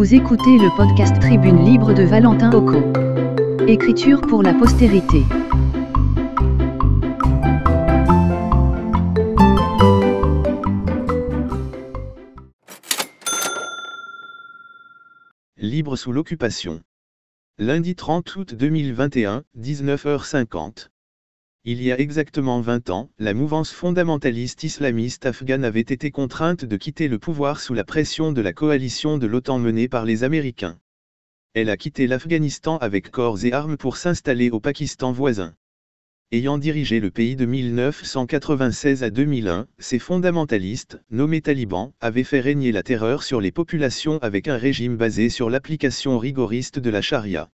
Vous écoutez le podcast Tribune Libre de Valentin Occo. Écriture pour la postérité. Libre sous l'occupation. Lundi 30 août 2021, 19h50. Il y a exactement 20 ans, la mouvance fondamentaliste islamiste afghane avait été contrainte de quitter le pouvoir sous la pression de la coalition de l'OTAN menée par les Américains. Elle a quitté l'Afghanistan avec corps et armes pour s'installer au Pakistan voisin. Ayant dirigé le pays de 1996 à 2001, ces fondamentalistes, nommés talibans, avaient fait régner la terreur sur les populations avec un régime basé sur l'application rigoriste de la charia.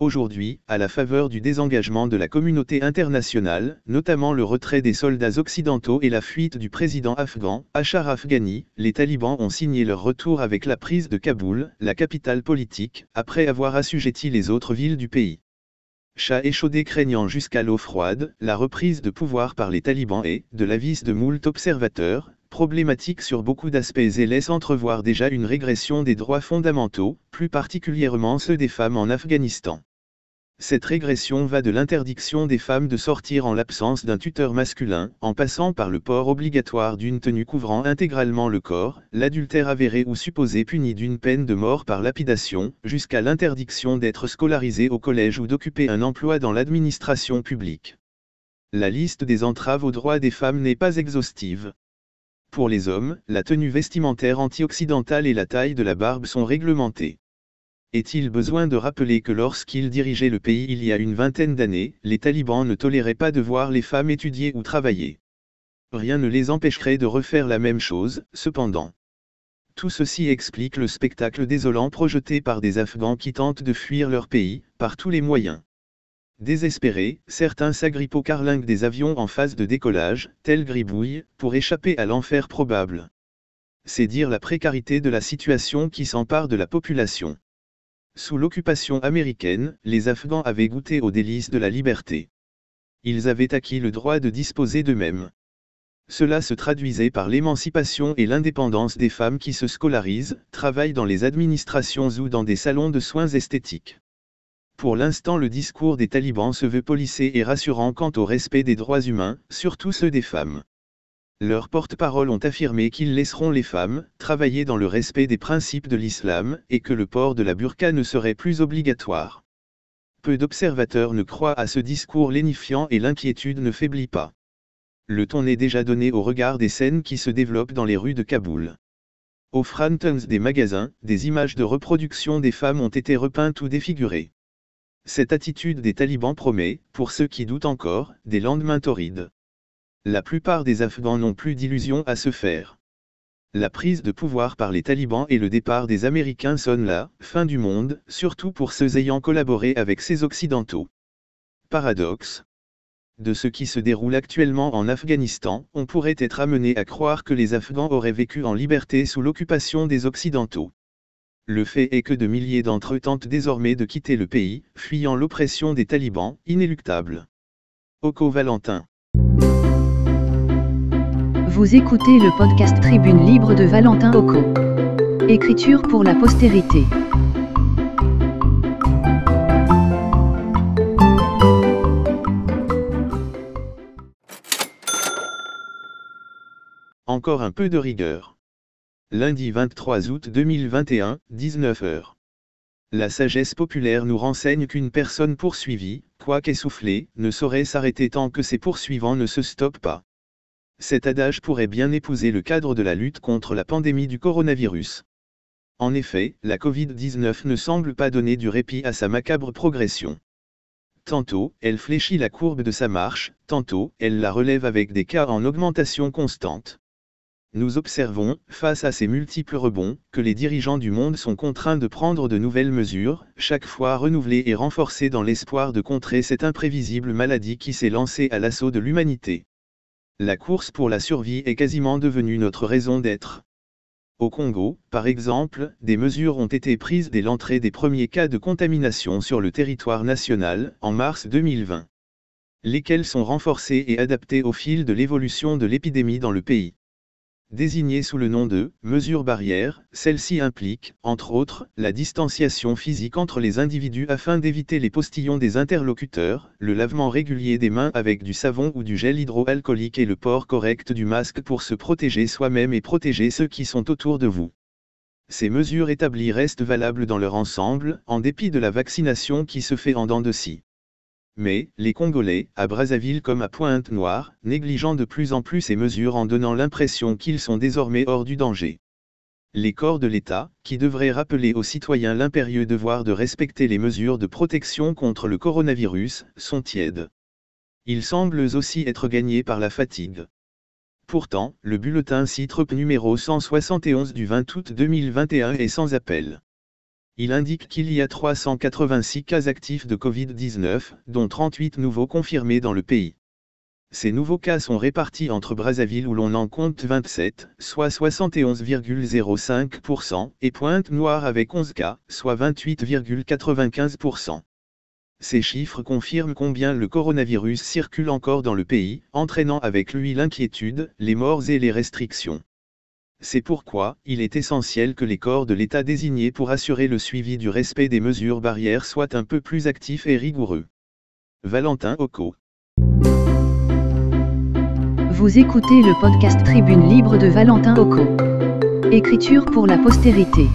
Aujourd'hui, à la faveur du désengagement de la communauté internationale, notamment le retrait des soldats occidentaux et la fuite du président afghan, Ashraf Ghani, les talibans ont signé leur retour avec la prise de Kaboul, la capitale politique, après avoir assujetti les autres villes du pays. Chat échaudé craignant jusqu'à l'eau froide, la reprise de pouvoir par les talibans est, de l'avis de moult observateurs, problématique sur beaucoup d'aspects et laisse entrevoir déjà une régression des droits fondamentaux, plus particulièrement ceux des femmes en Afghanistan. Cette régression va de l'interdiction des femmes de sortir en l'absence d'un tuteur masculin, en passant par le port obligatoire d'une tenue couvrant intégralement le corps, l'adultère avéré ou supposé puni d'une peine de mort par lapidation, jusqu'à l'interdiction d'être scolarisé au collège ou d'occuper un emploi dans l'administration publique. La liste des entraves aux droits des femmes n'est pas exhaustive. Pour les hommes, la tenue vestimentaire anti-occidentale et la taille de la barbe sont réglementées. Est-il besoin de rappeler que lorsqu'ils dirigeaient le pays il y a une vingtaine d'années, les talibans ne toléraient pas de voir les femmes étudier ou travailler? Rien ne les empêcherait de refaire la même chose, cependant. Tout ceci explique le spectacle désolant projeté par des Afghans qui tentent de fuir leur pays, par tous les moyens. Désespérés, certains s'agrippent aux carlingues des avions en phase de décollage, tels gribouilles, pour échapper à l'enfer probable. C'est dire la précarité de la situation qui s'empare de la population. Sous l'occupation américaine, les Afghans avaient goûté aux délices de la liberté. Ils avaient acquis le droit de disposer d'eux-mêmes. Cela se traduisait par l'émancipation et l'indépendance des femmes qui se scolarisent, travaillent dans les administrations ou dans des salons de soins esthétiques. Pour l'instant le discours des talibans se veut policé et rassurant quant au respect des droits humains, surtout ceux des femmes. Leurs porte-paroles ont affirmé qu'ils laisseront les femmes travailler dans le respect des principes de l'islam et que le port de la burqa ne serait plus obligatoire. Peu d'observateurs ne croient à ce discours lénifiant et l'inquiétude ne faiblit pas. Le ton est déjà donné au regard des scènes qui se développent dans les rues de Kaboul. Aux frontons des magasins, des images de reproduction des femmes ont été repeintes ou défigurées. Cette attitude des talibans promet, pour ceux qui doutent encore, des lendemains torrides. La plupart des Afghans n'ont plus d'illusions à se faire. La prise de pouvoir par les talibans et le départ des Américains sonnent la fin du monde, surtout pour ceux ayant collaboré avec ces Occidentaux. Paradoxe. De ce qui se déroule actuellement en Afghanistan, on pourrait être amené à croire que les Afghans auraient vécu en liberté sous l'occupation des Occidentaux. Le fait est que de milliers d'entre eux tentent désormais de quitter le pays, fuyant l'oppression des talibans, inéluctable. Oko Valentin. Vous écoutez le podcast Tribune Libre de Valentin Occo. Écriture pour la postérité. Encore un peu de rigueur. Lundi 23 août 2021, 19h. La sagesse populaire nous renseigne qu'une personne poursuivie, quoiqu'essoufflée, ne saurait s'arrêter tant que ses poursuivants ne se stoppent pas. Cet adage pourrait bien épouser le cadre de la lutte contre la pandémie du coronavirus. En effet, la Covid-19 ne semble pas donner du répit à sa macabre progression. Tantôt, elle fléchit la courbe de sa marche, tantôt, elle la relève avec des cas en augmentation constante. Nous observons, face à ces multiples rebonds, que les dirigeants du monde sont contraints de prendre de nouvelles mesures, chaque fois renouvelées et renforcées dans l'espoir de contrer cette imprévisible maladie qui s'est lancée à l'assaut de l'humanité. La course pour la survie est quasiment devenue notre raison d'être. Au Congo, par exemple, des mesures ont été prises dès l'entrée des premiers cas de contamination sur le territoire national, en mars 2020. Lesquelles sont renforcées et adaptées au fil de l'évolution de l'épidémie dans le pays. Désignées sous le nom de mesures barrières, celles-ci impliquent, entre autres, la distanciation physique entre les individus afin d'éviter les postillons des interlocuteurs, le lavement régulier des mains avec du savon ou du gel hydroalcoolique et le port correct du masque pour se protéger soi-même et protéger ceux qui sont autour de vous. Ces mesures établies restent valables dans leur ensemble, en dépit de la vaccination qui se fait en dents de scie. Mais, les Congolais, à Brazzaville comme à Pointe-Noire, négligeant de plus en plus ces mesures en donnant l'impression qu'ils sont désormais hors du danger. Les corps de l'État, qui devraient rappeler aux citoyens l'impérieux devoir de respecter les mesures de protection contre le coronavirus, sont tièdes. Ils semblent aussi être gagnés par la fatigue. Pourtant, le bulletin Citroën numéro 171 du 20 août 2021 est sans appel. Il indique qu'il y a 386 cas actifs de Covid-19, dont 38 nouveaux confirmés dans le pays. Ces nouveaux cas sont répartis entre Brazzaville où l'on en compte 27, soit 71,05%, et Pointe-Noire avec 11 cas, soit 28,95%. Ces chiffres confirment combien le coronavirus circule encore dans le pays, entraînant avec lui l'inquiétude, les morts et les restrictions. C'est pourquoi, il est essentiel que les corps de l'État désignés pour assurer le suivi du respect des mesures barrières soient un peu plus actifs et rigoureux. Valentin Oko. Vous écoutez le podcast Tribune Libre de Valentin Oko. Écriture pour la postérité.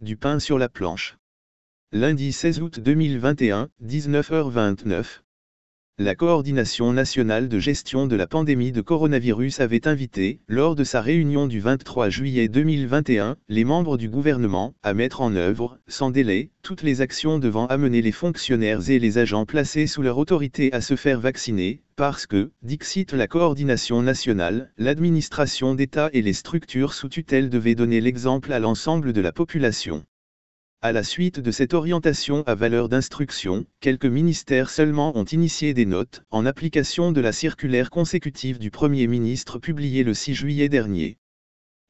Du pain sur la planche. Lundi 16 août 2021, 19h29. La Coordination nationale de gestion de la pandémie de coronavirus avait invité, lors de sa réunion du 23 juillet 2021, les membres du gouvernement à mettre en œuvre, sans délai, toutes les actions devant amener les fonctionnaires et les agents placés sous leur autorité à se faire vacciner, parce que, dixit la coordination nationale, l'administration d'État et les structures sous tutelle devaient donner l'exemple à l'ensemble de la population. À la suite de cette orientation à valeur d'instruction, quelques ministères seulement ont initié des notes, en application de la circulaire consécutive du Premier ministre publiée le 6 juillet dernier.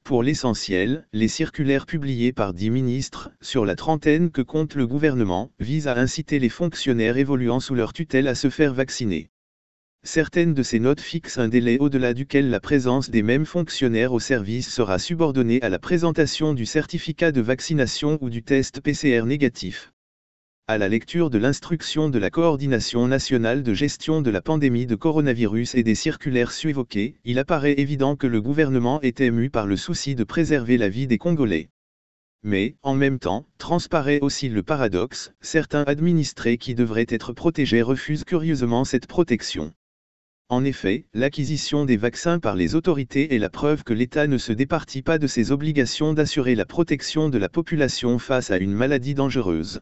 Pour l'essentiel, les circulaires publiées par dix ministres, sur la trentaine que compte le gouvernement, visent à inciter les fonctionnaires évoluant sous leur tutelle à se faire vacciner. Certaines de ces notes fixent un délai au-delà duquel la présence des mêmes fonctionnaires au service sera subordonnée à la présentation du certificat de vaccination ou du test PCR négatif. À la lecture de l'instruction de la Coordination nationale de gestion de la pandémie de coronavirus et des circulaires suévoquées, il apparaît évident que le gouvernement est ému par le souci de préserver la vie des Congolais. Mais, en même temps, transparaît aussi le paradoxe, certains administrés qui devraient être protégés refusent curieusement cette protection. En effet, l'acquisition des vaccins par les autorités est la preuve que l'État ne se départit pas de ses obligations d'assurer la protection de la population face à une maladie dangereuse.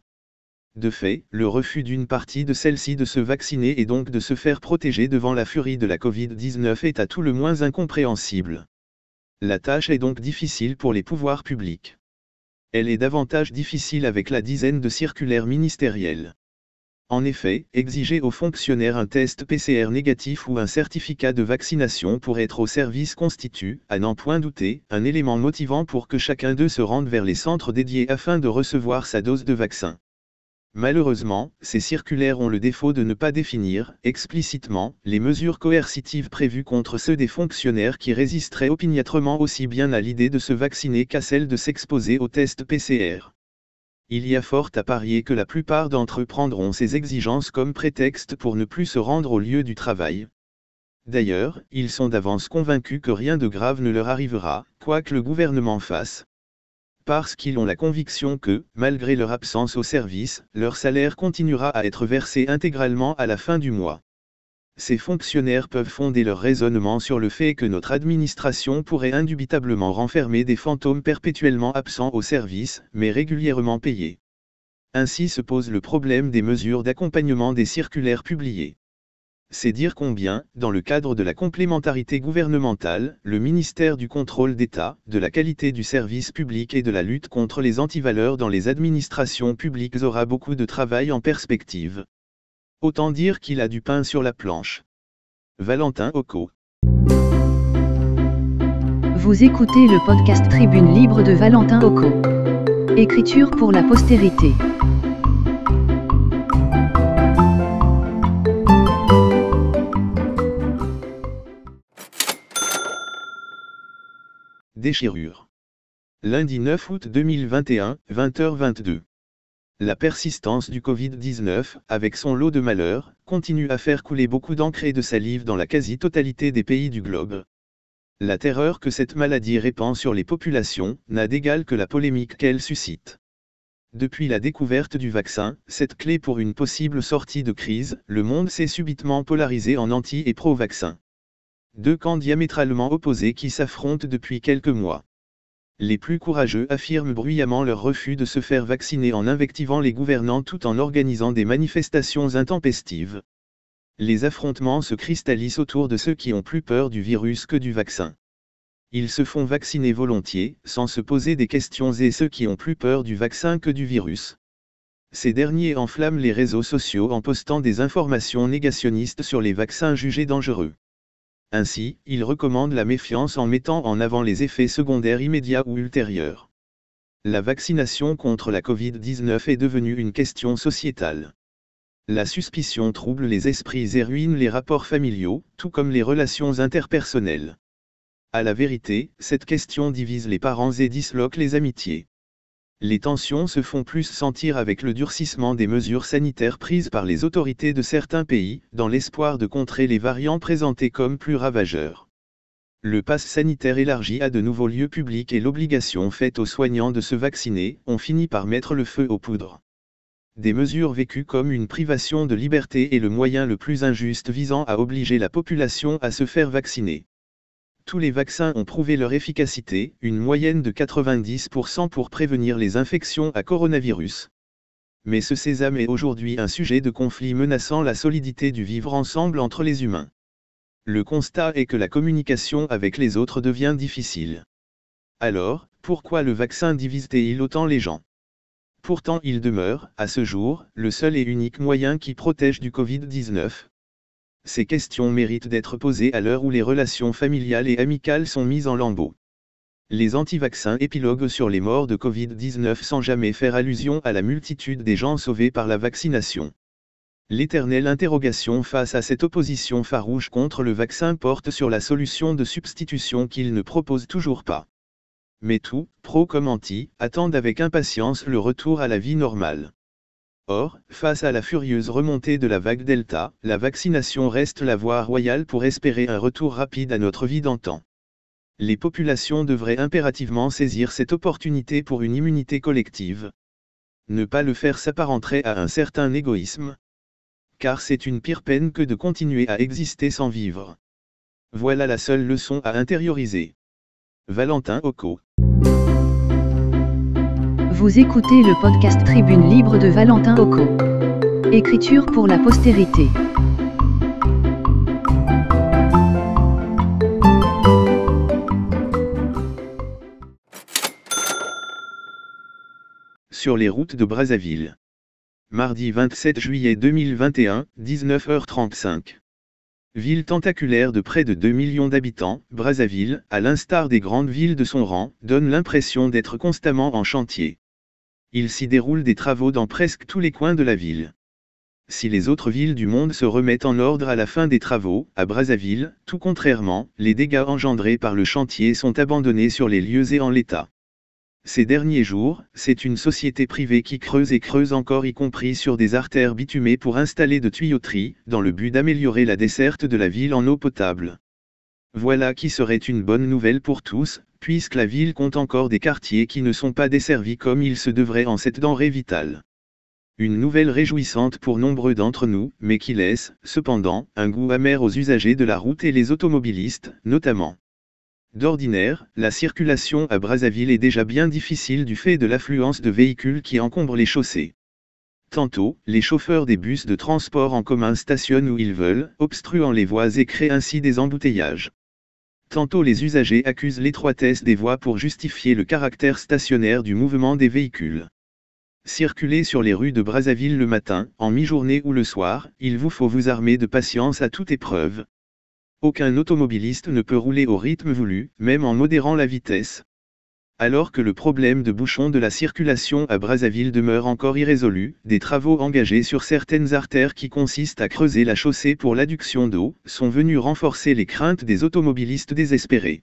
De fait, le refus d'une partie de celle-ci de se vacciner et donc de se faire protéger devant la furie de la Covid-19 est à tout le moins incompréhensible. La tâche est donc difficile pour les pouvoirs publics. Elle est davantage difficile avec la dizaine de circulaires ministérielles. En effet, exiger aux fonctionnaires un test PCR négatif ou un certificat de vaccination pour être au service constitue, à n'en point douter, un élément motivant pour que chacun d'eux se rende vers les centres dédiés afin de recevoir sa dose de vaccin. Malheureusement, ces circulaires ont le défaut de ne pas définir, explicitement, les mesures coercitives prévues contre ceux des fonctionnaires qui résisteraient opiniâtrement aussi bien à l'idée de se vacciner qu'à celle de s'exposer au test PCR il y a fort à parier que la plupart d'entre eux prendront ces exigences comme prétexte pour ne plus se rendre au lieu du travail. D'ailleurs, ils sont d'avance convaincus que rien de grave ne leur arrivera, quoi que le gouvernement fasse. Parce qu'ils ont la conviction que, malgré leur absence au service, leur salaire continuera à être versé intégralement à la fin du mois. Ces fonctionnaires peuvent fonder leur raisonnement sur le fait que notre administration pourrait indubitablement renfermer des fantômes perpétuellement absents au service, mais régulièrement payés. Ainsi se pose le problème des mesures d'accompagnement des circulaires publiées. C'est dire combien, dans le cadre de la complémentarité gouvernementale, le ministère du contrôle d'État, de la qualité du service public et de la lutte contre les antivaleurs dans les administrations publiques aura beaucoup de travail en perspective. Autant dire qu'il a du pain sur la planche. Valentin Oko. Vous écoutez le podcast Tribune Libre de Valentin Oko. Écriture pour la postérité. Déchirure. Lundi 9 août 2021, 20h22. La persistance du Covid-19, avec son lot de malheurs, continue à faire couler beaucoup d'encre et de salive dans la quasi-totalité des pays du globe. La terreur que cette maladie répand sur les populations n'a d'égal que la polémique qu'elle suscite. Depuis la découverte du vaccin, cette clé pour une possible sortie de crise, le monde s'est subitement polarisé en anti et pro-vaccin. Deux camps diamétralement opposés qui s'affrontent depuis quelques mois. Les plus courageux affirment bruyamment leur refus de se faire vacciner en invectivant les gouvernants tout en organisant des manifestations intempestives. Les affrontements se cristallisent autour de ceux qui ont plus peur du virus que du vaccin. Ils se font vacciner volontiers, sans se poser des questions et ceux qui ont plus peur du vaccin que du virus. Ces derniers enflamment les réseaux sociaux en postant des informations négationnistes sur les vaccins jugés dangereux. Ainsi, ils recommandent la méfiance en mettant en avant les effets secondaires immédiats ou ultérieurs. La vaccination contre la Covid-19 est devenue une question sociétale. La suspicion trouble les esprits et ruine les rapports familiaux, tout comme les relations interpersonnelles. À la vérité, cette question divise les parents et disloque les amitiés. Les tensions se font plus sentir avec le durcissement des mesures sanitaires prises par les autorités de certains pays, dans l'espoir de contrer les variants présentés comme plus ravageurs. Le pass sanitaire élargi à de nouveaux lieux publics et l'obligation faite aux soignants de se vacciner ont fini par mettre le feu aux poudres. Des mesures vécues comme une privation de liberté est le moyen le plus injuste visant à obliger la population à se faire vacciner tous les vaccins ont prouvé leur efficacité, une moyenne de 90% pour prévenir les infections à coronavirus. Mais ce sésame est aujourd'hui un sujet de conflit menaçant la solidité du vivre ensemble entre les humains. Le constat est que la communication avec les autres devient difficile. Alors, pourquoi le vaccin divise-t-il autant les gens? Pourtant il demeure, à ce jour, le seul et unique moyen qui protège du Covid-19. Ces questions méritent d'être posées à l'heure où les relations familiales et amicales sont mises en lambeaux. Les anti-vaccins épiloguent sur les morts de Covid-19 sans jamais faire allusion à la multitude des gens sauvés par la vaccination. L'éternelle interrogation face à cette opposition farouche contre le vaccin porte sur la solution de substitution qu'il ne propose toujours pas. Mais tout, pro comme anti, attendent avec impatience le retour à la vie normale. Or, face à la furieuse remontée de la vague Delta, la vaccination reste la voie royale pour espérer un retour rapide à notre vie d'antan. Les populations devraient impérativement saisir cette opportunité pour une immunité collective. Ne pas le faire s'apparenterait à un certain égoïsme. Car c'est une pire peine que de continuer à exister sans vivre. Voilà la seule leçon à intérioriser. Valentin Occo vous écoutez le podcast Tribune Libre de Valentin Occo. Écriture pour la postérité. Sur les routes de Brazzaville. Mardi 27 juillet 2021, 19h35. Ville tentaculaire de près de 2 millions d'habitants, Brazzaville, à l'instar des grandes villes de son rang, donne l'impression d'être constamment en chantier il s'y déroule des travaux dans presque tous les coins de la ville. Si les autres villes du monde se remettent en ordre à la fin des travaux, à Brazzaville, tout contrairement, les dégâts engendrés par le chantier sont abandonnés sur les lieux et en l'état. Ces derniers jours, c'est une société privée qui creuse et creuse encore y compris sur des artères bitumées pour installer de tuyauteries, dans le but d'améliorer la desserte de la ville en eau potable. Voilà qui serait une bonne nouvelle pour tous, puisque la ville compte encore des quartiers qui ne sont pas desservis comme il se devrait en cette denrée vitale. Une nouvelle réjouissante pour nombreux d'entre nous, mais qui laisse, cependant, un goût amer aux usagers de la route et les automobilistes, notamment. D'ordinaire, la circulation à Brazzaville est déjà bien difficile du fait de l'affluence de véhicules qui encombrent les chaussées. Tantôt, les chauffeurs des bus de transport en commun stationnent où ils veulent, obstruant les voies et créent ainsi des embouteillages. Tantôt les usagers accusent l'étroitesse des voies pour justifier le caractère stationnaire du mouvement des véhicules. Circulez sur les rues de Brazzaville le matin, en mi-journée ou le soir, il vous faut vous armer de patience à toute épreuve. Aucun automobiliste ne peut rouler au rythme voulu, même en modérant la vitesse. Alors que le problème de bouchon de la circulation à Brazzaville demeure encore irrésolu, des travaux engagés sur certaines artères qui consistent à creuser la chaussée pour l'adduction d'eau, sont venus renforcer les craintes des automobilistes désespérés.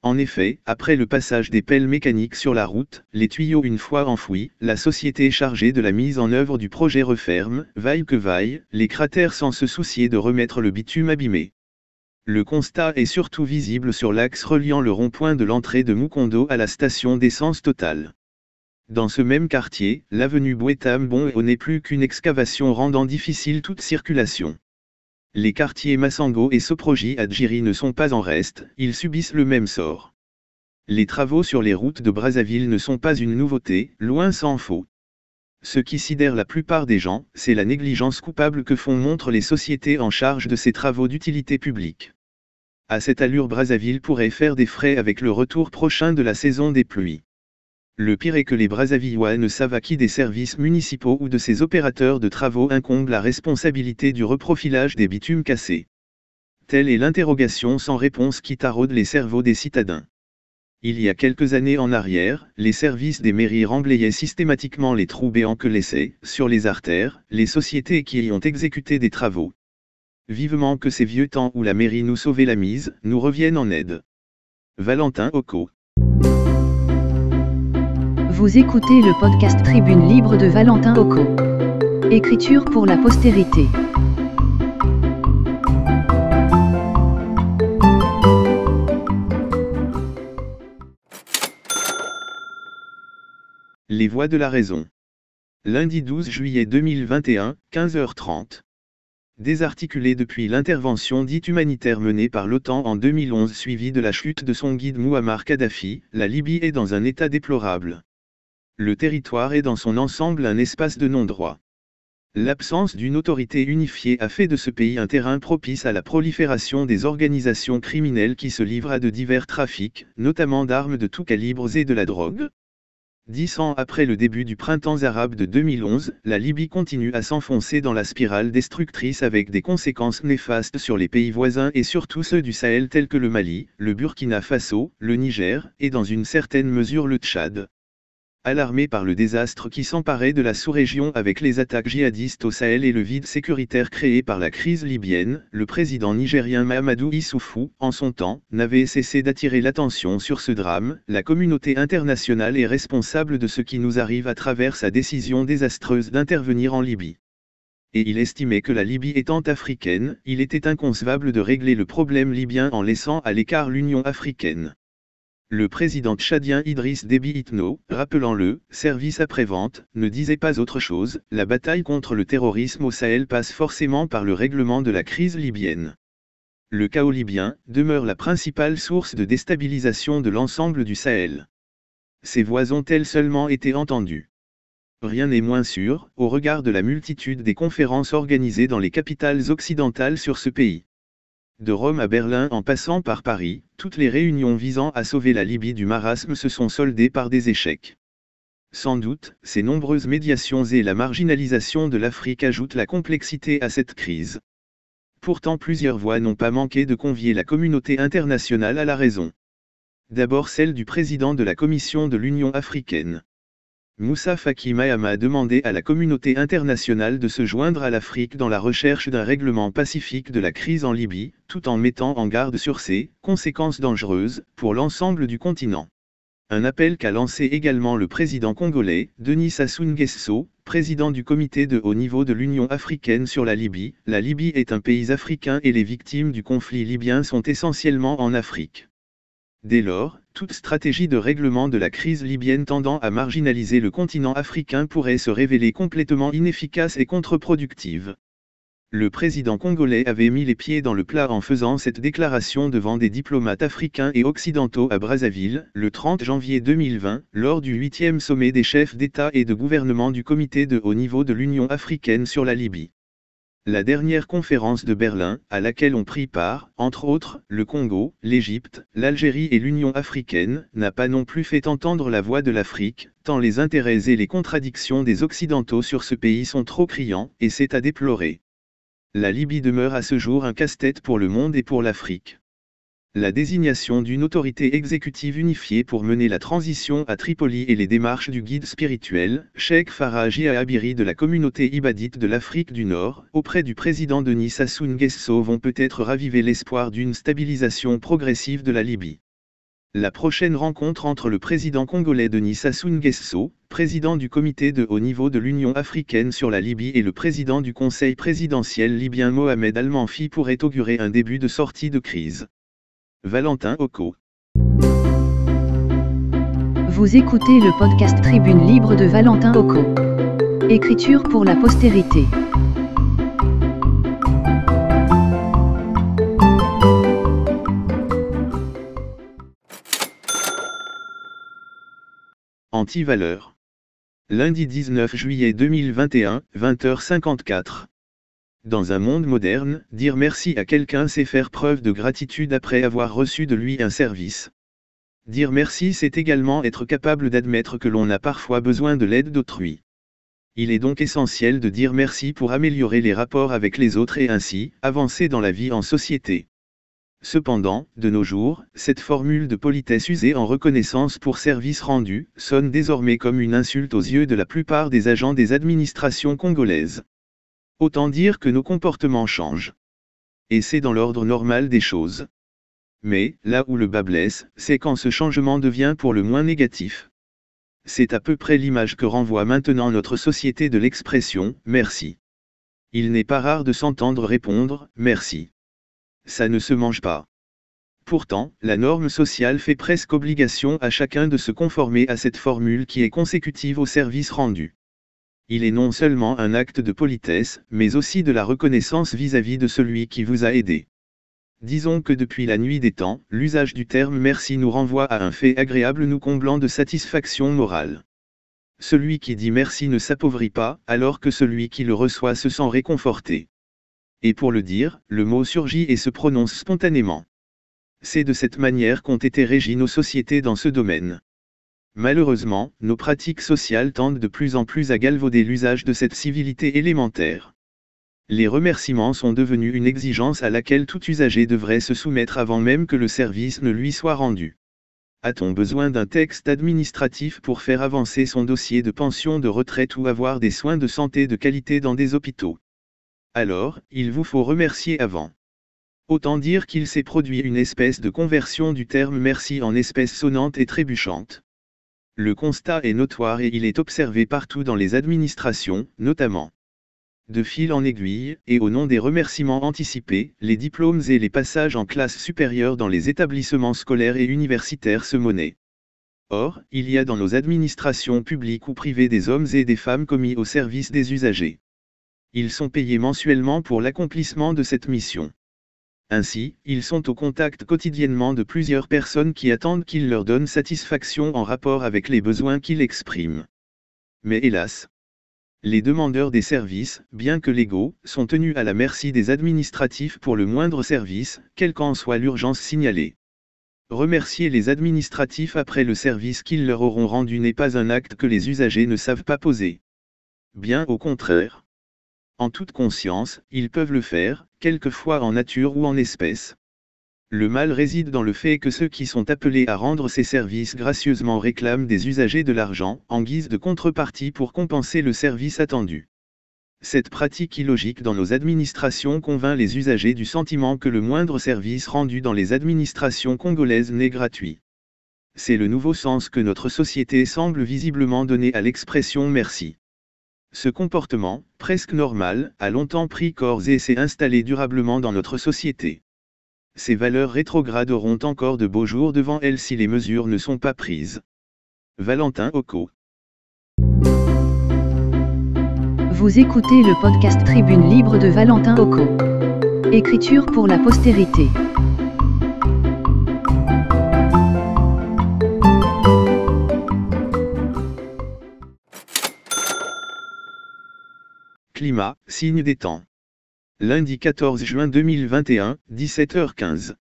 En effet, après le passage des pelles mécaniques sur la route, les tuyaux une fois enfouis, la société chargée de la mise en œuvre du projet referme, vaille que vaille, les cratères sans se soucier de remettre le bitume abîmé. Le constat est surtout visible sur l'axe reliant le rond-point de l'entrée de Mukondo à la station d'essence totale. Dans ce même quartier, l'avenue Bouetam-Bon n'est plus qu'une excavation rendant difficile toute circulation. Les quartiers Massango et Soproji Adjiri ne sont pas en reste, ils subissent le même sort. Les travaux sur les routes de Brazzaville ne sont pas une nouveauté, loin s'en faut. Ce qui sidère la plupart des gens, c'est la négligence coupable que font montre les sociétés en charge de ces travaux d'utilité publique. À cette allure Brazzaville pourrait faire des frais avec le retour prochain de la saison des pluies. Le pire est que les Brazzavillois ne savent à qui des services municipaux ou de ces opérateurs de travaux incombe la responsabilité du reprofilage des bitumes cassés. Telle est l'interrogation sans réponse qui taraude les cerveaux des citadins. Il y a quelques années en arrière, les services des mairies remblayaient systématiquement les trous béants que laissaient, sur les artères, les sociétés qui y ont exécuté des travaux. Vivement que ces vieux temps où la mairie nous sauvait la mise, nous reviennent en aide. Valentin Occo. Vous écoutez le podcast Tribune Libre de Valentin Occo. Écriture pour la postérité. Les voix de la raison. Lundi 12 juillet 2021, 15h30. Désarticulé depuis l'intervention dite humanitaire menée par l'OTAN en 2011 suivie de la chute de son guide Muammar Kadhafi, la Libye est dans un état déplorable. Le territoire est dans son ensemble un espace de non-droit. L'absence d'une autorité unifiée a fait de ce pays un terrain propice à la prolifération des organisations criminelles qui se livrent à de divers trafics, notamment d'armes de tout calibre et de la drogue, Dix ans après le début du printemps arabe de 2011, la Libye continue à s'enfoncer dans la spirale destructrice avec des conséquences néfastes sur les pays voisins et surtout ceux du Sahel tels que le Mali, le Burkina Faso, le Niger, et dans une certaine mesure le Tchad. Alarmé par le désastre qui s'emparait de la sous-région avec les attaques djihadistes au Sahel et le vide sécuritaire créé par la crise libyenne, le président nigérien Mahamadou Issoufou, en son temps, n'avait cessé d'attirer l'attention sur ce drame. La communauté internationale est responsable de ce qui nous arrive à travers sa décision désastreuse d'intervenir en Libye. Et il estimait que la Libye étant africaine, il était inconcevable de régler le problème libyen en laissant à l'écart l'Union africaine. Le président tchadien Idriss Déby Itno, rappelant le service après-vente, ne disait pas autre chose, la bataille contre le terrorisme au Sahel passe forcément par le règlement de la crise libyenne. Le chaos libyen demeure la principale source de déstabilisation de l'ensemble du Sahel. Ces voix ont-elles seulement été entendues Rien n'est moins sûr, au regard de la multitude des conférences organisées dans les capitales occidentales sur ce pays. De Rome à Berlin en passant par Paris, toutes les réunions visant à sauver la Libye du marasme se sont soldées par des échecs. Sans doute, ces nombreuses médiations et la marginalisation de l'Afrique ajoutent la complexité à cette crise. Pourtant plusieurs voix n'ont pas manqué de convier la communauté internationale à la raison. D'abord celle du président de la Commission de l'Union africaine. Moussa Faki Mahama a demandé à la communauté internationale de se joindre à l'Afrique dans la recherche d'un règlement pacifique de la crise en Libye, tout en mettant en garde sur ses conséquences dangereuses pour l'ensemble du continent. Un appel qu'a lancé également le président congolais, Denis Sassou Nguesso, président du comité de haut niveau de l'Union africaine sur la Libye. La Libye est un pays africain et les victimes du conflit libyen sont essentiellement en Afrique. Dès lors, toute stratégie de règlement de la crise libyenne tendant à marginaliser le continent africain pourrait se révéler complètement inefficace et contre-productive. Le président congolais avait mis les pieds dans le plat en faisant cette déclaration devant des diplomates africains et occidentaux à Brazzaville, le 30 janvier 2020, lors du 8e sommet des chefs d'État et de gouvernement du comité de haut niveau de l'Union africaine sur la Libye. La dernière conférence de Berlin, à laquelle ont pris part, entre autres, le Congo, l'Égypte, l'Algérie et l'Union africaine, n'a pas non plus fait entendre la voix de l'Afrique, tant les intérêts et les contradictions des Occidentaux sur ce pays sont trop criants, et c'est à déplorer. La Libye demeure à ce jour un casse-tête pour le monde et pour l'Afrique. La désignation d'une autorité exécutive unifiée pour mener la transition à Tripoli et les démarches du guide spirituel, Sheikh Faraj Abiri de la communauté ibadite de l'Afrique du Nord, auprès du président Denis Sassou Nguesso vont peut-être raviver l'espoir d'une stabilisation progressive de la Libye. La prochaine rencontre entre le président congolais Denis Sassou Nguesso, président du comité de haut niveau de l'Union africaine sur la Libye et le président du conseil présidentiel libyen Mohamed Al-Manfi pourrait augurer un début de sortie de crise. Valentin Oko. Vous écoutez le podcast Tribune Libre de Valentin Oko. Écriture pour la postérité. Anti-valeur. Lundi 19 juillet 2021, 20h54. Dans un monde moderne, dire merci à quelqu'un c'est faire preuve de gratitude après avoir reçu de lui un service. Dire merci c'est également être capable d'admettre que l'on a parfois besoin de l'aide d'autrui. Il est donc essentiel de dire merci pour améliorer les rapports avec les autres et ainsi, avancer dans la vie en société. Cependant, de nos jours, cette formule de politesse usée en reconnaissance pour service rendu, sonne désormais comme une insulte aux yeux de la plupart des agents des administrations congolaises. Autant dire que nos comportements changent. Et c'est dans l'ordre normal des choses. Mais, là où le bas blesse, c'est quand ce changement devient pour le moins négatif. C'est à peu près l'image que renvoie maintenant notre société de l'expression ⁇ merci ⁇ Il n'est pas rare de s'entendre répondre ⁇ merci ⁇ ça ne se mange pas. Pourtant, la norme sociale fait presque obligation à chacun de se conformer à cette formule qui est consécutive au service rendu. Il est non seulement un acte de politesse, mais aussi de la reconnaissance vis-à-vis -vis de celui qui vous a aidé. Disons que depuis la nuit des temps, l'usage du terme merci nous renvoie à un fait agréable nous comblant de satisfaction morale. Celui qui dit merci ne s'appauvrit pas, alors que celui qui le reçoit se sent réconforté et pour le dire, le mot surgit et se prononce spontanément. C'est de cette manière qu'ont été régies nos sociétés dans ce domaine. Malheureusement, nos pratiques sociales tendent de plus en plus à galvauder l'usage de cette civilité élémentaire. Les remerciements sont devenus une exigence à laquelle tout usager devrait se soumettre avant même que le service ne lui soit rendu. A-t-on besoin d'un texte administratif pour faire avancer son dossier de pension de retraite ou avoir des soins de santé de qualité dans des hôpitaux? Alors, il vous faut remercier avant. Autant dire qu'il s'est produit une espèce de conversion du terme merci en espèce sonnante et trébuchante. Le constat est notoire et il est observé partout dans les administrations, notamment. De fil en aiguille, et au nom des remerciements anticipés, les diplômes et les passages en classe supérieure dans les établissements scolaires et universitaires se monnaient. Or, il y a dans nos administrations publiques ou privées des hommes et des femmes commis au service des usagers. Ils sont payés mensuellement pour l'accomplissement de cette mission. Ainsi, ils sont au contact quotidiennement de plusieurs personnes qui attendent qu'ils leur donnent satisfaction en rapport avec les besoins qu'ils expriment. Mais hélas, les demandeurs des services, bien que légaux, sont tenus à la merci des administratifs pour le moindre service, quelle qu'en soit l'urgence signalée. Remercier les administratifs après le service qu'ils leur auront rendu n'est pas un acte que les usagers ne savent pas poser. Bien au contraire. En toute conscience, ils peuvent le faire, quelquefois en nature ou en espèces. Le mal réside dans le fait que ceux qui sont appelés à rendre ces services gracieusement réclament des usagers de l'argent, en guise de contrepartie pour compenser le service attendu. Cette pratique illogique dans nos administrations convainc les usagers du sentiment que le moindre service rendu dans les administrations congolaises n'est gratuit. C'est le nouveau sens que notre société semble visiblement donner à l'expression merci. Ce comportement, presque normal, a longtemps pris corps et s'est installé durablement dans notre société. Ces valeurs rétrogrades auront encore de beaux jours devant elles si les mesures ne sont pas prises. Valentin Oko Vous écoutez le podcast Tribune Libre de Valentin Oko. Écriture pour la postérité. Climat, signe des temps. Lundi 14 juin 2021, 17h15.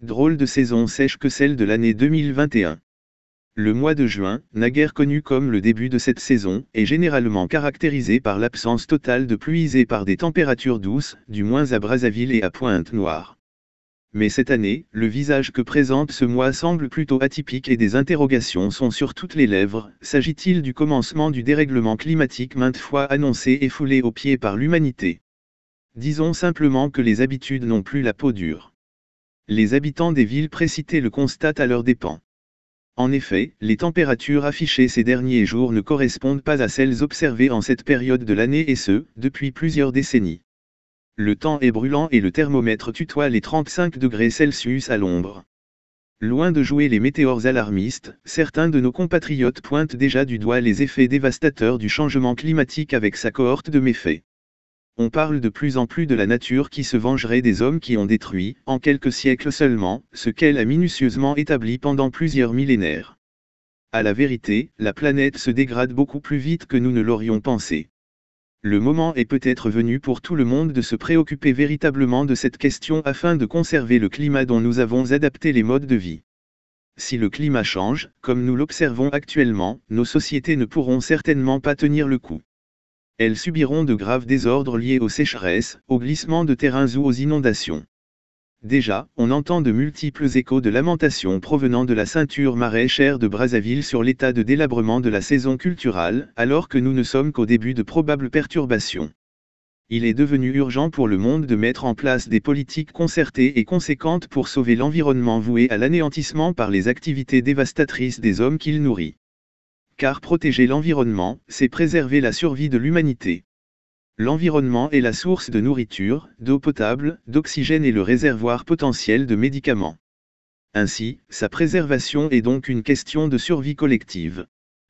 Drôle de saison sèche que celle de l'année 2021. Le mois de juin, naguère connu comme le début de cette saison, est généralement caractérisé par l'absence totale de pluie et par des températures douces, du moins à Brazzaville et à Pointe-Noire. Mais cette année, le visage que présente ce mois semble plutôt atypique et des interrogations sont sur toutes les lèvres. S'agit-il du commencement du dérèglement climatique maintes fois annoncé et foulé aux pieds par l'humanité? Disons simplement que les habitudes n'ont plus la peau dure. Les habitants des villes précitées le constatent à leurs dépens. En effet, les températures affichées ces derniers jours ne correspondent pas à celles observées en cette période de l'année et ce, depuis plusieurs décennies. Le temps est brûlant et le thermomètre tutoie les 35 degrés Celsius à l'ombre. Loin de jouer les météores alarmistes, certains de nos compatriotes pointent déjà du doigt les effets dévastateurs du changement climatique avec sa cohorte de méfaits. On parle de plus en plus de la nature qui se vengerait des hommes qui ont détruit, en quelques siècles seulement, ce qu'elle a minutieusement établi pendant plusieurs millénaires. À la vérité, la planète se dégrade beaucoup plus vite que nous ne l'aurions pensé. Le moment est peut-être venu pour tout le monde de se préoccuper véritablement de cette question afin de conserver le climat dont nous avons adapté les modes de vie. Si le climat change, comme nous l'observons actuellement, nos sociétés ne pourront certainement pas tenir le coup. Elles subiront de graves désordres liés aux sécheresses, aux glissements de terrains ou aux inondations. Déjà, on entend de multiples échos de lamentations provenant de la ceinture maraîchère de Brazzaville sur l'état de délabrement de la saison culturelle, alors que nous ne sommes qu'au début de probables perturbations. Il est devenu urgent pour le monde de mettre en place des politiques concertées et conséquentes pour sauver l'environnement voué à l'anéantissement par les activités dévastatrices des hommes qu'il nourrit. Car protéger l'environnement, c'est préserver la survie de l'humanité. L'environnement est la source de nourriture, d'eau potable, d'oxygène et le réservoir potentiel de médicaments. Ainsi, sa préservation est donc une question de survie collective.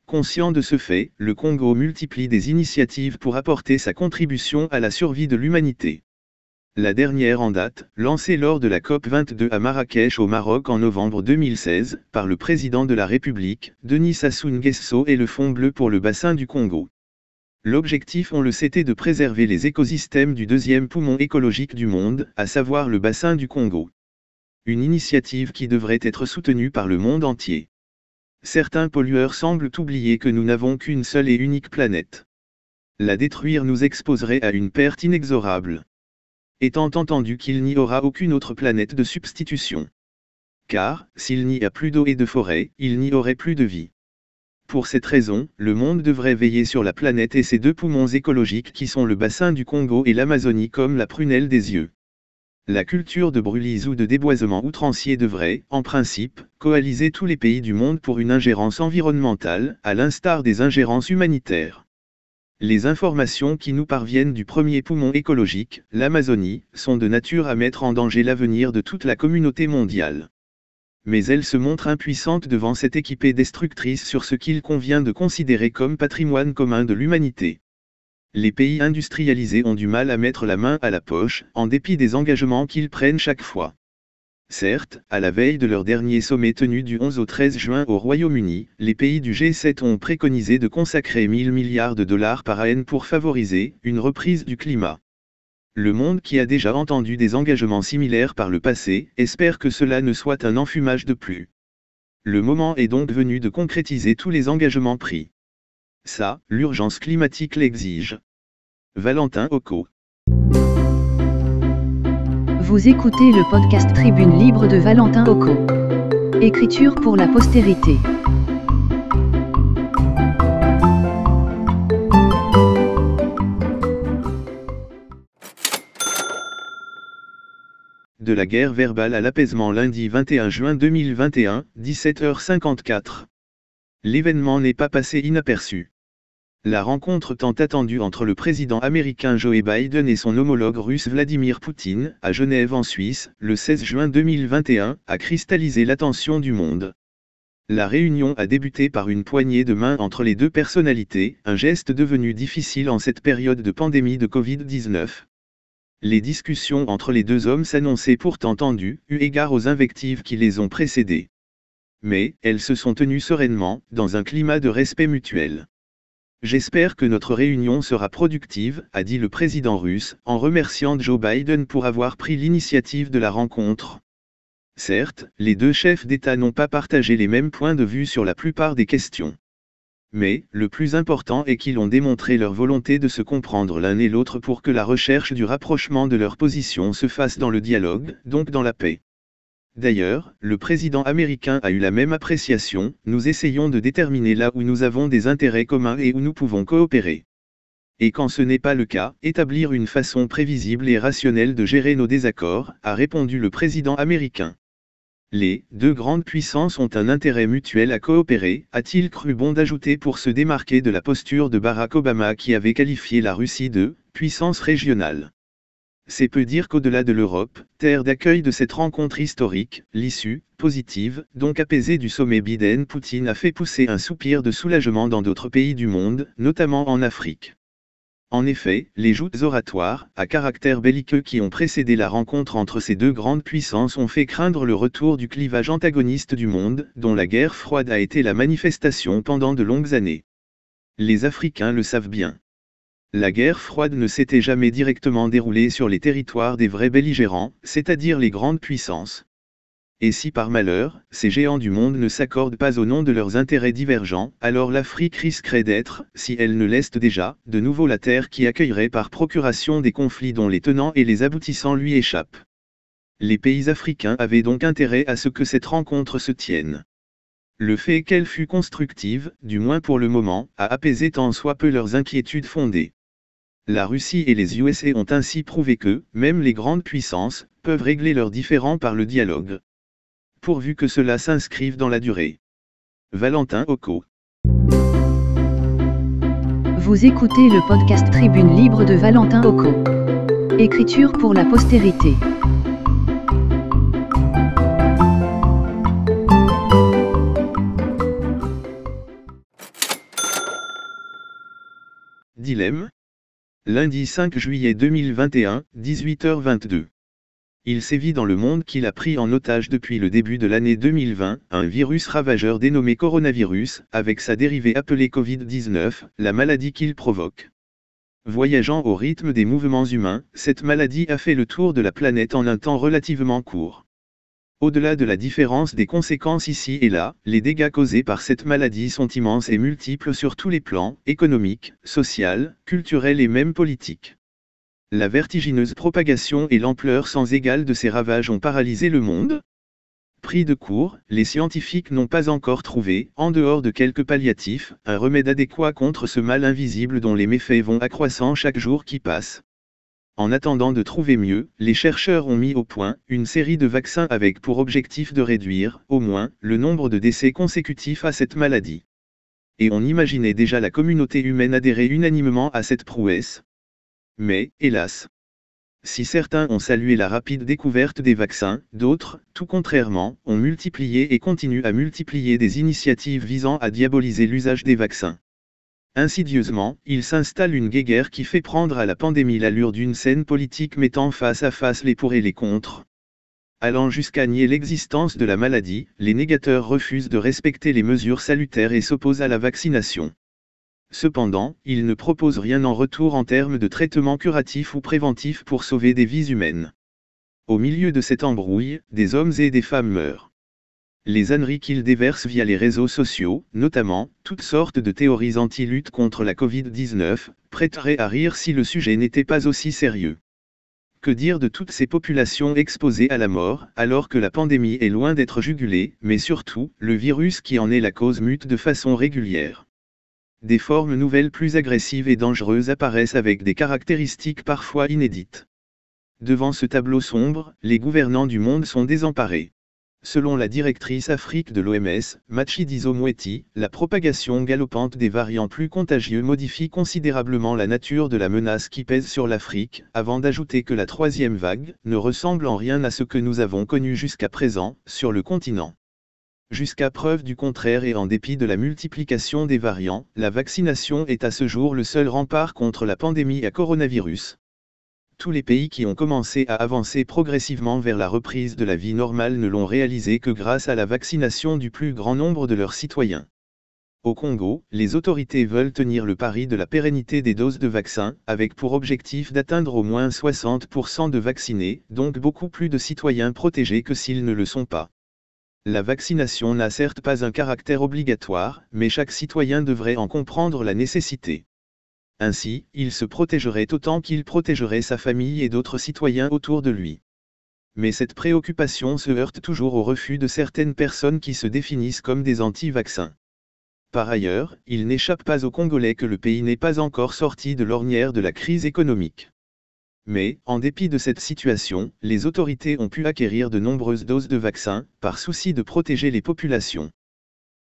Conscient de ce fait, le Congo multiplie des initiatives pour apporter sa contribution à la survie de l'humanité. La dernière en date, lancée lors de la COP22 à Marrakech au Maroc en novembre 2016, par le président de la République, Denis Sassou Nguesso et le Fonds bleu pour le bassin du Congo. L'objectif on le sait de préserver les écosystèmes du deuxième poumon écologique du monde, à savoir le bassin du Congo. Une initiative qui devrait être soutenue par le monde entier. Certains pollueurs semblent oublier que nous n'avons qu'une seule et unique planète. La détruire nous exposerait à une perte inexorable. Étant entendu qu'il n'y aura aucune autre planète de substitution. Car, s'il n'y a plus d'eau et de forêt, il n'y aurait plus de vie. Pour cette raison, le monde devrait veiller sur la planète et ses deux poumons écologiques qui sont le bassin du Congo et l'Amazonie comme la prunelle des yeux. La culture de brûlis ou de déboisement outrancier devrait, en principe, coaliser tous les pays du monde pour une ingérence environnementale, à l'instar des ingérences humanitaires. Les informations qui nous parviennent du premier poumon écologique, l'Amazonie, sont de nature à mettre en danger l'avenir de toute la communauté mondiale mais elle se montre impuissante devant cette équipée destructrice sur ce qu'il convient de considérer comme patrimoine commun de l'humanité. Les pays industrialisés ont du mal à mettre la main à la poche, en dépit des engagements qu'ils prennent chaque fois. Certes, à la veille de leur dernier sommet tenu du 11 au 13 juin au Royaume-Uni, les pays du G7 ont préconisé de consacrer 1000 milliards de dollars par an pour favoriser une reprise du climat. Le monde qui a déjà entendu des engagements similaires par le passé, espère que cela ne soit un enfumage de plus. Le moment est donc venu de concrétiser tous les engagements pris. Ça, l'urgence climatique l'exige. Valentin Occo. Vous écoutez le podcast Tribune Libre de Valentin Occo. Écriture pour la postérité. De la guerre verbale à l'apaisement lundi 21 juin 2021, 17h54. L'événement n'est pas passé inaperçu. La rencontre tant attendue entre le président américain Joe Biden et son homologue russe Vladimir Poutine, à Genève en Suisse, le 16 juin 2021, a cristallisé l'attention du monde. La réunion a débuté par une poignée de main entre les deux personnalités, un geste devenu difficile en cette période de pandémie de Covid-19. Les discussions entre les deux hommes s'annonçaient pourtant tendues, eu égard aux invectives qui les ont précédées. Mais, elles se sont tenues sereinement, dans un climat de respect mutuel. J'espère que notre réunion sera productive, a dit le président russe, en remerciant Joe Biden pour avoir pris l'initiative de la rencontre. Certes, les deux chefs d'État n'ont pas partagé les mêmes points de vue sur la plupart des questions. Mais, le plus important est qu'ils ont démontré leur volonté de se comprendre l'un et l'autre pour que la recherche du rapprochement de leurs positions se fasse dans le dialogue, donc dans la paix. D'ailleurs, le président américain a eu la même appréciation, nous essayons de déterminer là où nous avons des intérêts communs et où nous pouvons coopérer. Et quand ce n'est pas le cas, établir une façon prévisible et rationnelle de gérer nos désaccords, a répondu le président américain. Les deux grandes puissances ont un intérêt mutuel à coopérer, a-t-il cru bon d'ajouter pour se démarquer de la posture de Barack Obama qui avait qualifié la Russie de puissance régionale. C'est peu dire qu'au-delà de l'Europe, terre d'accueil de cette rencontre historique, l'issue, positive, donc apaisée du sommet Biden-Poutine a fait pousser un soupir de soulagement dans d'autres pays du monde, notamment en Afrique. En effet, les joutes oratoires, à caractère belliqueux qui ont précédé la rencontre entre ces deux grandes puissances ont fait craindre le retour du clivage antagoniste du monde, dont la guerre froide a été la manifestation pendant de longues années. Les Africains le savent bien. La guerre froide ne s'était jamais directement déroulée sur les territoires des vrais belligérants, c'est-à-dire les grandes puissances. Et si par malheur, ces géants du monde ne s'accordent pas au nom de leurs intérêts divergents, alors l'Afrique risquerait d'être, si elle ne l'est déjà, de nouveau la terre qui accueillerait par procuration des conflits dont les tenants et les aboutissants lui échappent. Les pays africains avaient donc intérêt à ce que cette rencontre se tienne. Le fait qu'elle fût constructive, du moins pour le moment, a apaisé tant soit peu leurs inquiétudes fondées. La Russie et les USA ont ainsi prouvé que, même les grandes puissances, peuvent régler leurs différends par le dialogue pourvu que cela s'inscrive dans la durée. Valentin Occo. Vous écoutez le podcast Tribune Libre de Valentin Occo. Écriture pour la postérité. Dilemme. Lundi 5 juillet 2021, 18h22. Il sévit dans le monde qu'il a pris en otage depuis le début de l'année 2020, un virus ravageur dénommé coronavirus, avec sa dérivée appelée Covid-19, la maladie qu'il provoque. Voyageant au rythme des mouvements humains, cette maladie a fait le tour de la planète en un temps relativement court. Au-delà de la différence des conséquences ici et là, les dégâts causés par cette maladie sont immenses et multiples sur tous les plans, économiques, social, culturels et même politiques. La vertigineuse propagation et l'ampleur sans égale de ces ravages ont paralysé le monde Pris de court, les scientifiques n'ont pas encore trouvé, en dehors de quelques palliatifs, un remède adéquat contre ce mal invisible dont les méfaits vont accroissant chaque jour qui passe. En attendant de trouver mieux, les chercheurs ont mis au point une série de vaccins avec pour objectif de réduire, au moins, le nombre de décès consécutifs à cette maladie. Et on imaginait déjà la communauté humaine adhérer unanimement à cette prouesse, mais, hélas, si certains ont salué la rapide découverte des vaccins, d'autres, tout contrairement, ont multiplié et continuent à multiplier des initiatives visant à diaboliser l'usage des vaccins. Insidieusement, il s'installe une guéguerre qui fait prendre à la pandémie l'allure d'une scène politique mettant face à face les pour et les contre. Allant jusqu'à nier l'existence de la maladie, les négateurs refusent de respecter les mesures salutaires et s'opposent à la vaccination. Cependant, il ne propose rien en retour en termes de traitement curatif ou préventif pour sauver des vies humaines. Au milieu de cette embrouille, des hommes et des femmes meurent. Les âneries qu'il déverse via les réseaux sociaux, notamment, toutes sortes de théories anti-lutte contre la Covid-19, prêteraient à rire si le sujet n'était pas aussi sérieux. Que dire de toutes ces populations exposées à la mort, alors que la pandémie est loin d'être jugulée, mais surtout, le virus qui en est la cause mute de façon régulière des formes nouvelles plus agressives et dangereuses apparaissent avec des caractéristiques parfois inédites. Devant ce tableau sombre, les gouvernants du monde sont désemparés. Selon la directrice Afrique de l'OMS, Matshidiso Moeti, la propagation galopante des variants plus contagieux modifie considérablement la nature de la menace qui pèse sur l'Afrique, avant d'ajouter que la troisième vague ne ressemble en rien à ce que nous avons connu jusqu'à présent, sur le continent. Jusqu'à preuve du contraire et en dépit de la multiplication des variants, la vaccination est à ce jour le seul rempart contre la pandémie à coronavirus. Tous les pays qui ont commencé à avancer progressivement vers la reprise de la vie normale ne l'ont réalisé que grâce à la vaccination du plus grand nombre de leurs citoyens. Au Congo, les autorités veulent tenir le pari de la pérennité des doses de vaccins, avec pour objectif d'atteindre au moins 60% de vaccinés, donc beaucoup plus de citoyens protégés que s'ils ne le sont pas. La vaccination n'a certes pas un caractère obligatoire, mais chaque citoyen devrait en comprendre la nécessité. Ainsi, il se protégerait autant qu'il protégerait sa famille et d'autres citoyens autour de lui. Mais cette préoccupation se heurte toujours au refus de certaines personnes qui se définissent comme des anti-vaccins. Par ailleurs, il n'échappe pas aux Congolais que le pays n'est pas encore sorti de l'ornière de la crise économique. Mais, en dépit de cette situation, les autorités ont pu acquérir de nombreuses doses de vaccins, par souci de protéger les populations.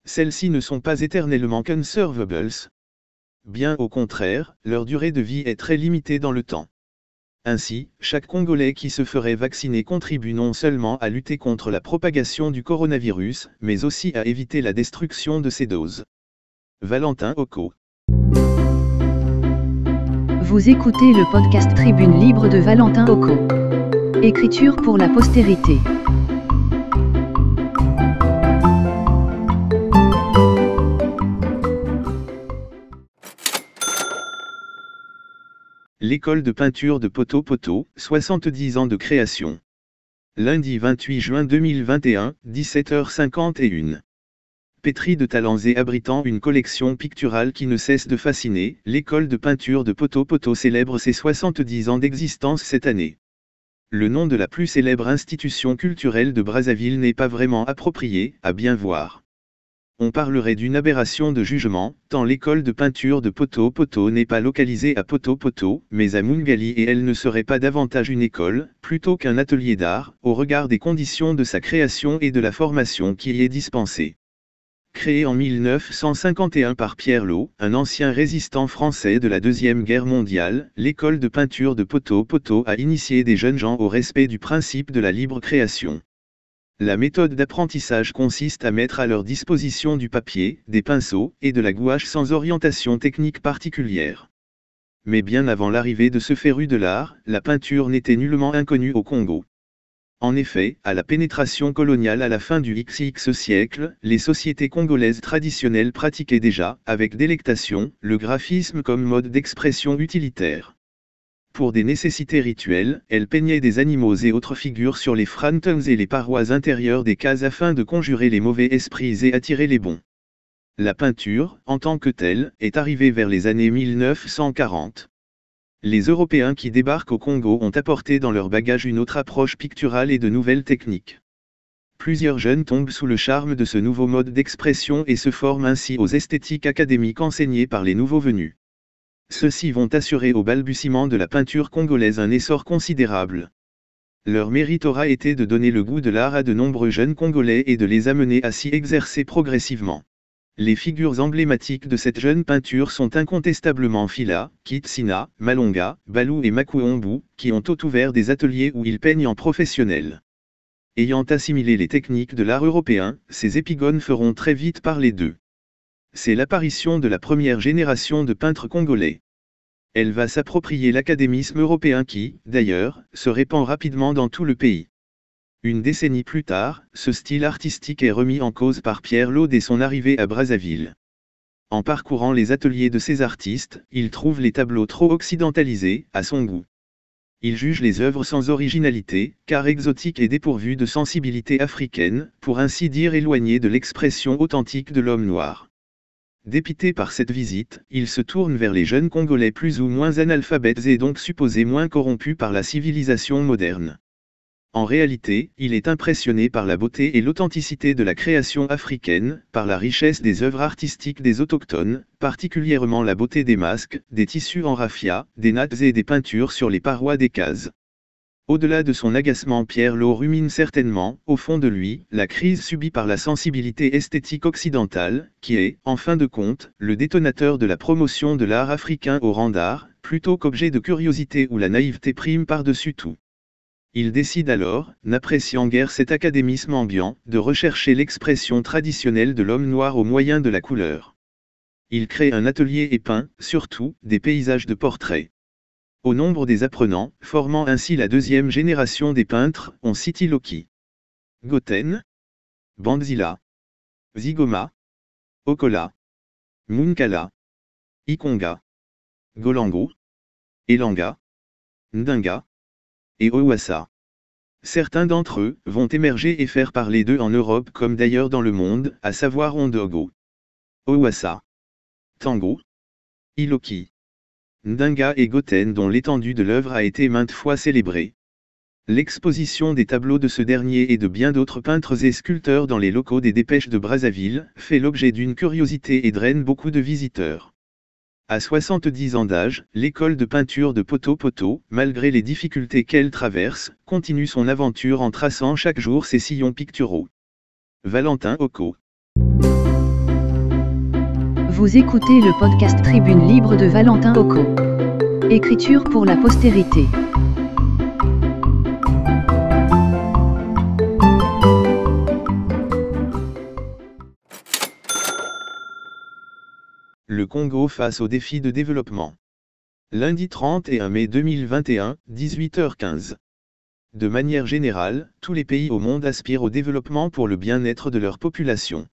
Celles-ci ne sont pas éternellement conservables. Bien au contraire, leur durée de vie est très limitée dans le temps. Ainsi, chaque Congolais qui se ferait vacciner contribue non seulement à lutter contre la propagation du coronavirus, mais aussi à éviter la destruction de ces doses. Valentin Oko. Vous écoutez le podcast Tribune Libre de Valentin Oko. Écriture pour la postérité. L'école de peinture de Poto Poto, 70 ans de création. Lundi 28 juin 2021, 17h51. Pétri de talents et abritant une collection picturale qui ne cesse de fasciner, l'école de peinture de Poto Poto célèbre ses 70 ans d'existence cette année. Le nom de la plus célèbre institution culturelle de Brazzaville n'est pas vraiment approprié, à bien voir on parlerait d'une aberration de jugement, tant l'école de peinture de Poto Poto n'est pas localisée à Poto Poto, mais à Mungali et elle ne serait pas davantage une école, plutôt qu'un atelier d'art, au regard des conditions de sa création et de la formation qui y est dispensée. Créée en 1951 par Pierre Lot, un ancien résistant français de la Deuxième Guerre mondiale, l'école de peinture de Poto a initié des jeunes gens au respect du principe de la libre création. La méthode d'apprentissage consiste à mettre à leur disposition du papier, des pinceaux, et de la gouache sans orientation technique particulière. Mais bien avant l'arrivée de ce féru de l'art, la peinture n'était nullement inconnue au Congo. En effet, à la pénétration coloniale à la fin du XX siècle, les sociétés congolaises traditionnelles pratiquaient déjà, avec délectation, le graphisme comme mode d'expression utilitaire. Pour des nécessités rituelles, elle peignait des animaux et autres figures sur les frontons et les parois intérieures des cases afin de conjurer les mauvais esprits et attirer les bons. La peinture, en tant que telle, est arrivée vers les années 1940. Les Européens qui débarquent au Congo ont apporté dans leur bagage une autre approche picturale et de nouvelles techniques. Plusieurs jeunes tombent sous le charme de ce nouveau mode d'expression et se forment ainsi aux esthétiques académiques enseignées par les nouveaux venus. Ceux-ci vont assurer au balbutiement de la peinture congolaise un essor considérable. Leur mérite aura été de donner le goût de l'art à de nombreux jeunes Congolais et de les amener à s'y exercer progressivement. Les figures emblématiques de cette jeune peinture sont incontestablement Fila, Kitsina, Malonga, Balou et Makuombu, qui ont tout ouvert des ateliers où ils peignent en professionnel. Ayant assimilé les techniques de l'art européen, ces épigones feront très vite parler d'eux c'est l'apparition de la première génération de peintres congolais. Elle va s'approprier l'académisme européen qui, d'ailleurs, se répand rapidement dans tout le pays. Une décennie plus tard, ce style artistique est remis en cause par Pierre Laud dès son arrivée à Brazzaville. En parcourant les ateliers de ces artistes, il trouve les tableaux trop occidentalisés, à son goût. Il juge les œuvres sans originalité, car exotiques et dépourvues de sensibilité africaine, pour ainsi dire éloignées de l'expression authentique de l'homme noir. Dépité par cette visite, il se tourne vers les jeunes Congolais plus ou moins analphabètes et donc supposés moins corrompus par la civilisation moderne. En réalité, il est impressionné par la beauté et l'authenticité de la création africaine, par la richesse des œuvres artistiques des autochtones, particulièrement la beauté des masques, des tissus en raffia, des nattes et des peintures sur les parois des cases. Au-delà de son agacement Pierre Lowe rumine certainement, au fond de lui, la crise subie par la sensibilité esthétique occidentale, qui est, en fin de compte, le détonateur de la promotion de l'art africain au rang d'art, plutôt qu'objet de curiosité où la naïveté prime par-dessus tout. Il décide alors, n'appréciant guère cet académisme ambiant, de rechercher l'expression traditionnelle de l'homme noir au moyen de la couleur. Il crée un atelier et peint, surtout, des paysages de portraits. Au nombre des apprenants, formant ainsi la deuxième génération des peintres, on cite Loki, Goten, Bandzila, Zigoma, Okola, Munkala, Ikonga, Golango, Elanga, Ndinga et Owasa. Certains d'entre eux vont émerger et faire parler d'eux en Europe comme d'ailleurs dans le monde, à savoir Ondogo, Owasa, Tango, Iloki. Ndinga et Goten dont l'étendue de l'œuvre a été maintes fois célébrée. l'exposition des tableaux de ce dernier et de bien d'autres peintres et sculpteurs dans les locaux des dépêches de Brazzaville, fait l'objet d'une curiosité et draine beaucoup de visiteurs. À 70 ans d'âge, l'école de peinture de Poto Poto, malgré les difficultés qu'elle traverse, continue son aventure en traçant chaque jour ses sillons picturaux. Valentin Oko Vous écoutez le podcast Tribune Libre de Valentin Oko. Écriture pour la postérité. Le Congo face aux défis de développement. Lundi 31 mai 2021, 18h15. De manière générale, tous les pays au monde aspirent au développement pour le bien-être de leur population.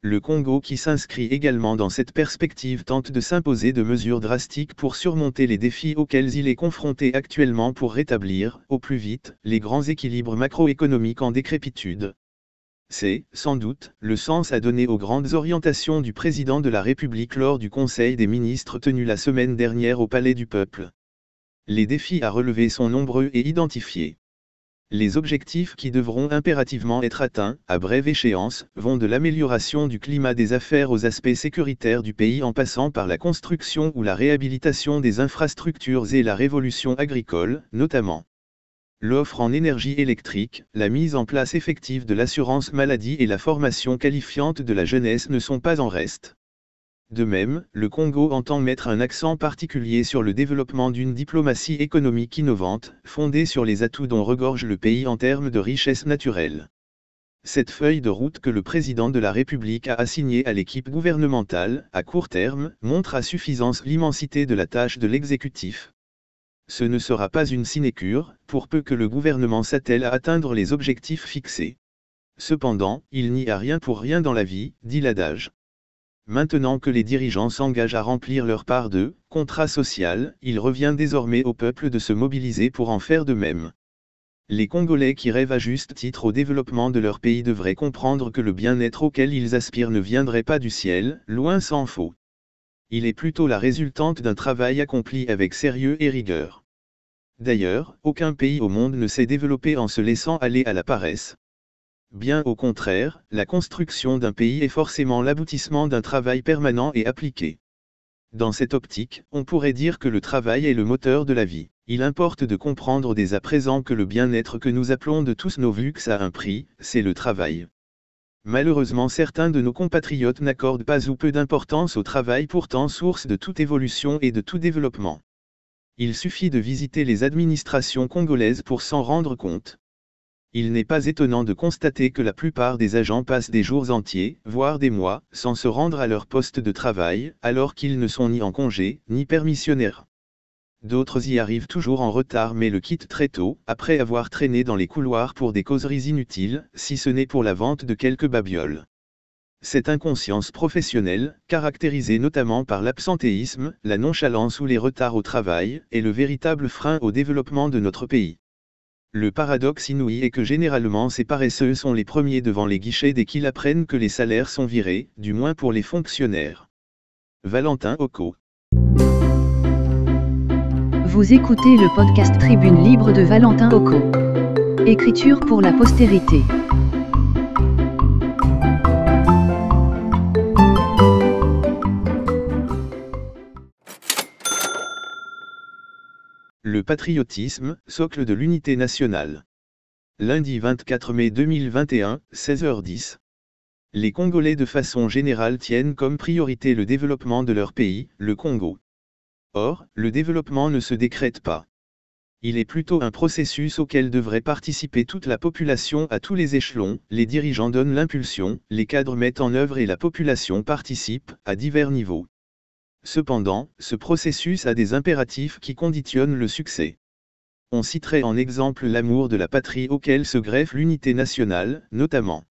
Le Congo qui s'inscrit également dans cette perspective tente de s'imposer de mesures drastiques pour surmonter les défis auxquels il est confronté actuellement pour rétablir, au plus vite, les grands équilibres macroéconomiques en décrépitude. C'est, sans doute, le sens à donner aux grandes orientations du président de la République lors du Conseil des ministres tenu la semaine dernière au Palais du Peuple. Les défis à relever sont nombreux et identifiés. Les objectifs qui devront impérativement être atteints, à brève échéance, vont de l'amélioration du climat des affaires aux aspects sécuritaires du pays en passant par la construction ou la réhabilitation des infrastructures et la révolution agricole, notamment l'offre en énergie électrique, la mise en place effective de l'assurance maladie et la formation qualifiante de la jeunesse ne sont pas en reste. De même, le Congo entend mettre un accent particulier sur le développement d'une diplomatie économique innovante, fondée sur les atouts dont regorge le pays en termes de richesse naturelle. Cette feuille de route que le président de la République a assignée à l'équipe gouvernementale, à court terme, montre à suffisance l'immensité de la tâche de l'exécutif, ce ne sera pas une sinécure, pour peu que le gouvernement s'attelle à atteindre les objectifs fixés. Cependant, il n'y a rien pour rien dans la vie, dit l'adage. Maintenant que les dirigeants s'engagent à remplir leur part de contrat social, il revient désormais au peuple de se mobiliser pour en faire de même. Les Congolais qui rêvent à juste titre au développement de leur pays devraient comprendre que le bien-être auquel ils aspirent ne viendrait pas du ciel, loin s'en faut. Il est plutôt la résultante d'un travail accompli avec sérieux et rigueur. D'ailleurs, aucun pays au monde ne s'est développé en se laissant aller à la paresse. Bien au contraire, la construction d'un pays est forcément l'aboutissement d'un travail permanent et appliqué. Dans cette optique, on pourrait dire que le travail est le moteur de la vie. Il importe de comprendre dès à présent que le bien-être que nous appelons de tous nos luxes a un prix, c'est le travail. Malheureusement certains de nos compatriotes n'accordent pas ou peu d'importance au travail pourtant source de toute évolution et de tout développement. Il suffit de visiter les administrations congolaises pour s'en rendre compte. Il n'est pas étonnant de constater que la plupart des agents passent des jours entiers, voire des mois, sans se rendre à leur poste de travail, alors qu'ils ne sont ni en congé, ni permissionnaires. D'autres y arrivent toujours en retard mais le quittent très tôt, après avoir traîné dans les couloirs pour des causeries inutiles, si ce n'est pour la vente de quelques babioles. Cette inconscience professionnelle, caractérisée notamment par l'absentéisme, la nonchalance ou les retards au travail, est le véritable frein au développement de notre pays. Le paradoxe inouï est que généralement ces paresseux sont les premiers devant les guichets dès qu'ils apprennent que les salaires sont virés, du moins pour les fonctionnaires. Valentin Oko. Vous écoutez le podcast Tribune Libre de Valentin Oko. Écriture pour la postérité. Le patriotisme, socle de l'unité nationale. Lundi 24 mai 2021, 16h10. Les Congolais de façon générale tiennent comme priorité le développement de leur pays, le Congo. Or, le développement ne se décrète pas. Il est plutôt un processus auquel devrait participer toute la population à tous les échelons, les dirigeants donnent l'impulsion, les cadres mettent en œuvre et la population participe, à divers niveaux. Cependant, ce processus a des impératifs qui conditionnent le succès. On citerait en exemple l'amour de la patrie auquel se greffe l'unité nationale, notamment.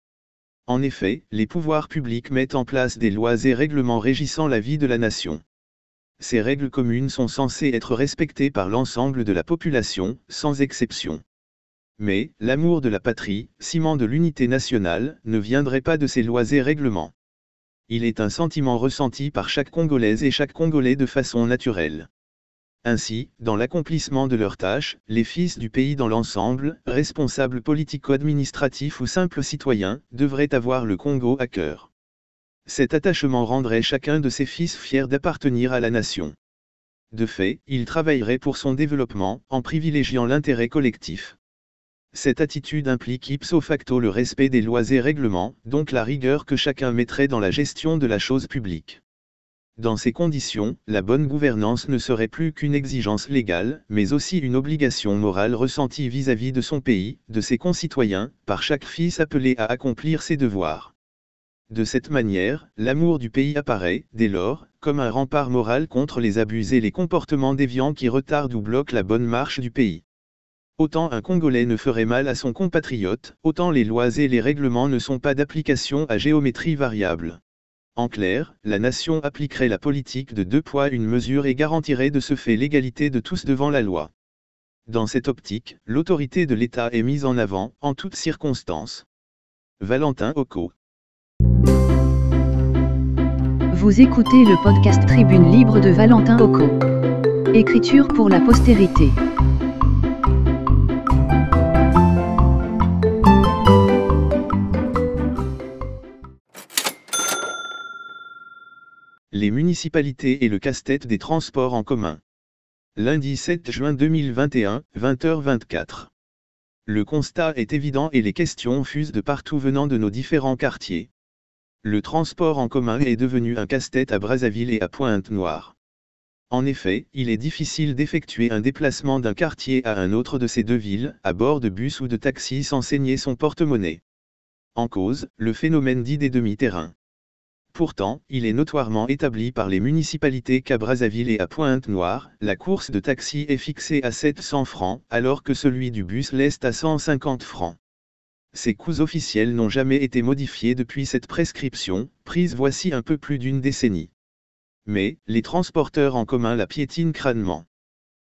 En effet, les pouvoirs publics mettent en place des lois et règlements régissant la vie de la nation. Ces règles communes sont censées être respectées par l'ensemble de la population, sans exception. Mais, l'amour de la patrie, ciment de l'unité nationale, ne viendrait pas de ces lois et règlements il est un sentiment ressenti par chaque Congolaise et chaque Congolais de façon naturelle. Ainsi, dans l'accomplissement de leurs tâches, les fils du pays dans l'ensemble, responsables politico-administratifs ou simples citoyens, devraient avoir le Congo à cœur. Cet attachement rendrait chacun de ses fils fier d'appartenir à la nation. De fait, il travaillerait pour son développement, en privilégiant l'intérêt collectif. Cette attitude implique ipso facto le respect des lois et règlements, donc la rigueur que chacun mettrait dans la gestion de la chose publique. Dans ces conditions, la bonne gouvernance ne serait plus qu'une exigence légale, mais aussi une obligation morale ressentie vis-à-vis de son pays, de ses concitoyens, par chaque fils appelé à accomplir ses devoirs. De cette manière, l'amour du pays apparaît, dès lors, comme un rempart moral contre les abus et les comportements déviants qui retardent ou bloquent la bonne marche du pays. Autant un Congolais ne ferait mal à son compatriote, autant les lois et les règlements ne sont pas d'application à géométrie variable. En clair, la nation appliquerait la politique de deux poids une mesure et garantirait de ce fait l'égalité de tous devant la loi. Dans cette optique, l'autorité de l'État est mise en avant, en toutes circonstances. Valentin Occo. Vous écoutez le podcast Tribune Libre de Valentin Occo. Écriture pour la postérité. Les municipalités et le casse-tête des transports en commun. Lundi 7 juin 2021, 20h24. Le constat est évident et les questions fusent de partout venant de nos différents quartiers. Le transport en commun est devenu un casse-tête à Brazzaville et à Pointe-Noire. En effet, il est difficile d'effectuer un déplacement d'un quartier à un autre de ces deux villes, à bord de bus ou de taxi sans saigner son porte-monnaie. En cause, le phénomène dit des demi-terrains. Pourtant, il est notoirement établi par les municipalités qu'à Brazzaville et à Pointe-Noire, la course de taxi est fixée à 700 francs, alors que celui du bus l'est à 150 francs. Ces coûts officiels n'ont jamais été modifiés depuis cette prescription, prise voici un peu plus d'une décennie. Mais, les transporteurs en commun la piétinent crânement.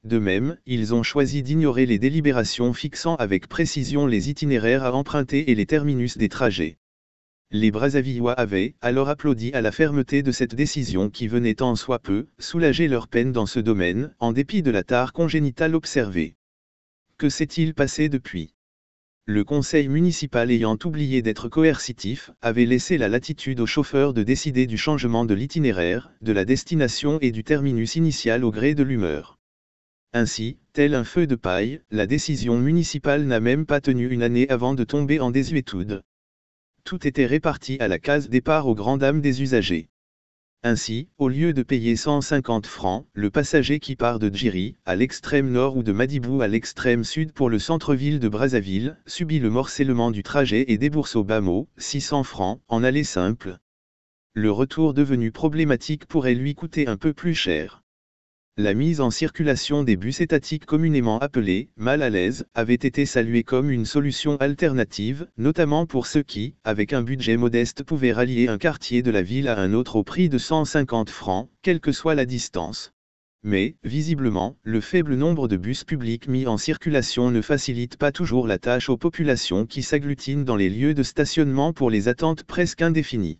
De même, ils ont choisi d'ignorer les délibérations fixant avec précision les itinéraires à emprunter et les terminus des trajets. Les Brazzavillois avaient alors applaudi à la fermeté de cette décision qui venait en soi peu soulager leur peine dans ce domaine, en dépit de la tare congénitale observée. Que s'est-il passé depuis? Le conseil municipal ayant oublié d'être coercitif, avait laissé la latitude aux chauffeurs de décider du changement de l'itinéraire, de la destination et du terminus initial au gré de l'humeur. Ainsi, tel un feu de paille, la décision municipale n'a même pas tenu une année avant de tomber en désuétude, tout était réparti à la case départ aux grandes dames des usagers. Ainsi, au lieu de payer 150 francs, le passager qui part de Djiri, à l'extrême nord ou de Madibou à l'extrême sud pour le centre-ville de Brazzaville, subit le morcellement du trajet et débourse au bas mot, 600 francs, en aller simple. Le retour devenu problématique pourrait lui coûter un peu plus cher. La mise en circulation des bus étatiques communément appelés mal à l'aise avait été saluée comme une solution alternative, notamment pour ceux qui, avec un budget modeste, pouvaient rallier un quartier de la ville à un autre au prix de 150 francs, quelle que soit la distance. Mais, visiblement, le faible nombre de bus publics mis en circulation ne facilite pas toujours la tâche aux populations qui s'agglutinent dans les lieux de stationnement pour les attentes presque indéfinies.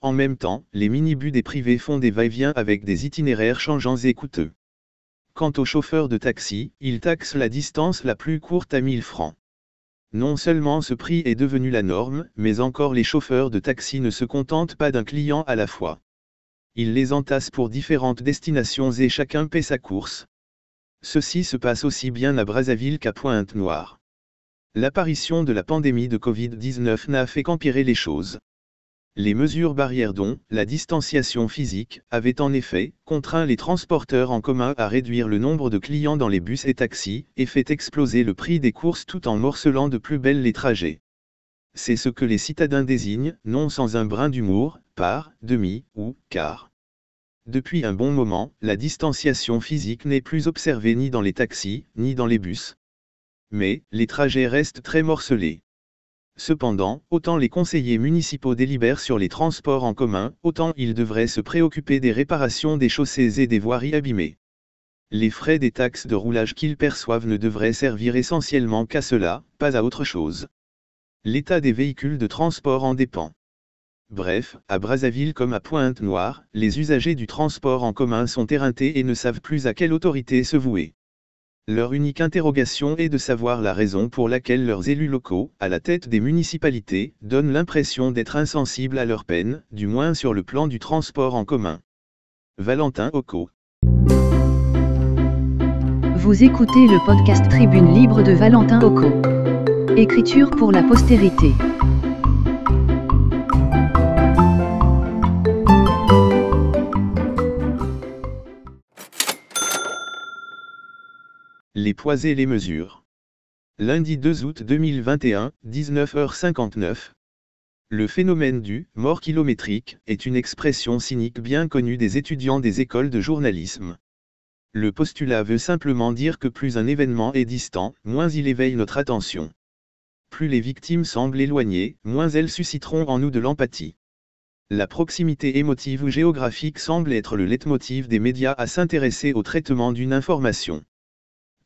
En même temps, les minibus des privés font des va-et-vient avec des itinéraires changeants et coûteux. Quant aux chauffeurs de taxi, ils taxent la distance la plus courte à 1000 francs. Non seulement ce prix est devenu la norme, mais encore les chauffeurs de taxi ne se contentent pas d'un client à la fois. Ils les entassent pour différentes destinations et chacun paie sa course. Ceci se passe aussi bien à Brazzaville qu'à Pointe-Noire. L'apparition de la pandémie de Covid-19 n'a fait qu'empirer les choses. Les mesures barrières dont la distanciation physique avaient en effet contraint les transporteurs en commun à réduire le nombre de clients dans les bus et taxis et fait exploser le prix des courses tout en morcelant de plus belle les trajets. C'est ce que les citadins désignent, non sans un brin d'humour, par, demi ou quart. Depuis un bon moment, la distanciation physique n'est plus observée ni dans les taxis, ni dans les bus. Mais, les trajets restent très morcelés. Cependant, autant les conseillers municipaux délibèrent sur les transports en commun, autant ils devraient se préoccuper des réparations des chaussées et des voiries abîmées. Les frais des taxes de roulage qu'ils perçoivent ne devraient servir essentiellement qu'à cela, pas à autre chose. L'état des véhicules de transport en dépend. Bref, à Brazzaville comme à Pointe-Noire, les usagers du transport en commun sont éreintés et ne savent plus à quelle autorité se vouer. Leur unique interrogation est de savoir la raison pour laquelle leurs élus locaux, à la tête des municipalités, donnent l'impression d'être insensibles à leurs peines, du moins sur le plan du transport en commun. Valentin Occo. Vous écoutez le podcast Tribune Libre de Valentin Occo. Écriture pour la postérité. Les poids et les mesures. Lundi 2 août 2021, 19h59. Le phénomène du mort kilométrique est une expression cynique bien connue des étudiants des écoles de journalisme. Le postulat veut simplement dire que plus un événement est distant, moins il éveille notre attention. Plus les victimes semblent éloignées, moins elles susciteront en nous de l'empathie. La proximité émotive ou géographique semble être le leitmotiv des médias à s'intéresser au traitement d'une information.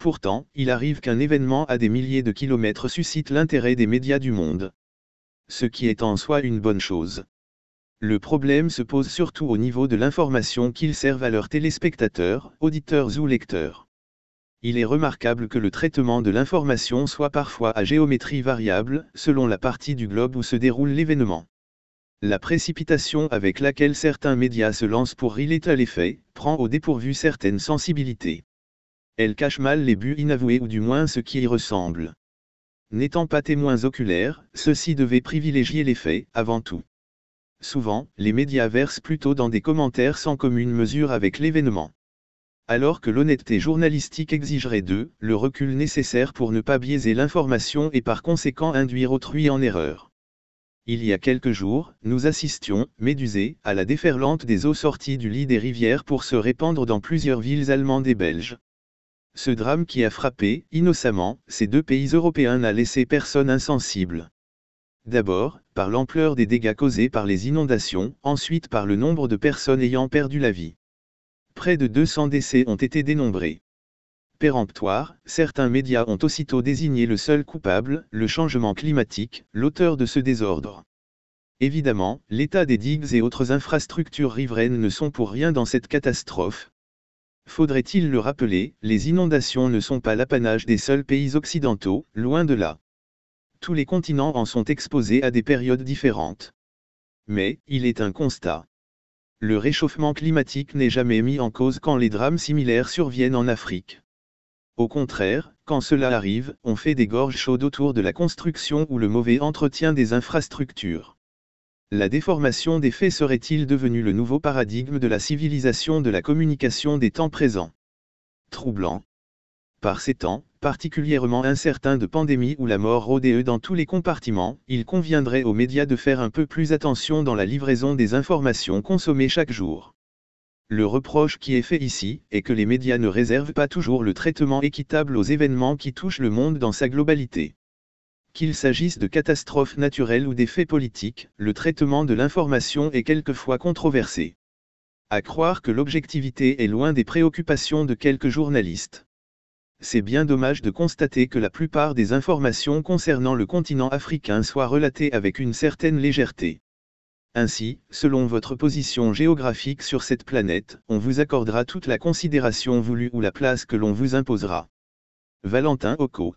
Pourtant, il arrive qu'un événement à des milliers de kilomètres suscite l'intérêt des médias du monde. Ce qui est en soi une bonne chose. Le problème se pose surtout au niveau de l'information qu'ils servent à leurs téléspectateurs, auditeurs ou lecteurs. Il est remarquable que le traitement de l'information soit parfois à géométrie variable, selon la partie du globe où se déroule l'événement. La précipitation avec laquelle certains médias se lancent pour relater les faits, prend au dépourvu certaines sensibilités. Elle cache mal les buts inavoués ou du moins ce qui y ressemble. N'étant pas témoins oculaires, ceux-ci devaient privilégier les faits, avant tout. Souvent, les médias versent plutôt dans des commentaires sans commune mesure avec l'événement. Alors que l'honnêteté journalistique exigerait d'eux, le recul nécessaire pour ne pas biaiser l'information et par conséquent induire autrui en erreur. Il y a quelques jours, nous assistions, médusés, à la déferlante des eaux sorties du lit des rivières pour se répandre dans plusieurs villes allemandes et belges. Ce drame qui a frappé, innocemment, ces deux pays européens n'a laissé personne insensible. D'abord, par l'ampleur des dégâts causés par les inondations, ensuite par le nombre de personnes ayant perdu la vie. Près de 200 décès ont été dénombrés. Péremptoire, certains médias ont aussitôt désigné le seul coupable, le changement climatique, l'auteur de ce désordre. Évidemment, l'état des digues et autres infrastructures riveraines ne sont pour rien dans cette catastrophe, Faudrait-il le rappeler, les inondations ne sont pas l'apanage des seuls pays occidentaux, loin de là. Tous les continents en sont exposés à des périodes différentes. Mais, il est un constat. Le réchauffement climatique n'est jamais mis en cause quand les drames similaires surviennent en Afrique. Au contraire, quand cela arrive, on fait des gorges chaudes autour de la construction ou le mauvais entretien des infrastructures. La déformation des faits serait-il devenu le nouveau paradigme de la civilisation de la communication des temps présents? Troublant. Par ces temps, particulièrement incertains de pandémie où la mort rôdait dans tous les compartiments, il conviendrait aux médias de faire un peu plus attention dans la livraison des informations consommées chaque jour. Le reproche qui est fait ici est que les médias ne réservent pas toujours le traitement équitable aux événements qui touchent le monde dans sa globalité. Qu'il s'agisse de catastrophes naturelles ou des faits politiques, le traitement de l'information est quelquefois controversé. À croire que l'objectivité est loin des préoccupations de quelques journalistes. C'est bien dommage de constater que la plupart des informations concernant le continent africain soient relatées avec une certaine légèreté. Ainsi, selon votre position géographique sur cette planète, on vous accordera toute la considération voulue ou la place que l'on vous imposera. Valentin Occo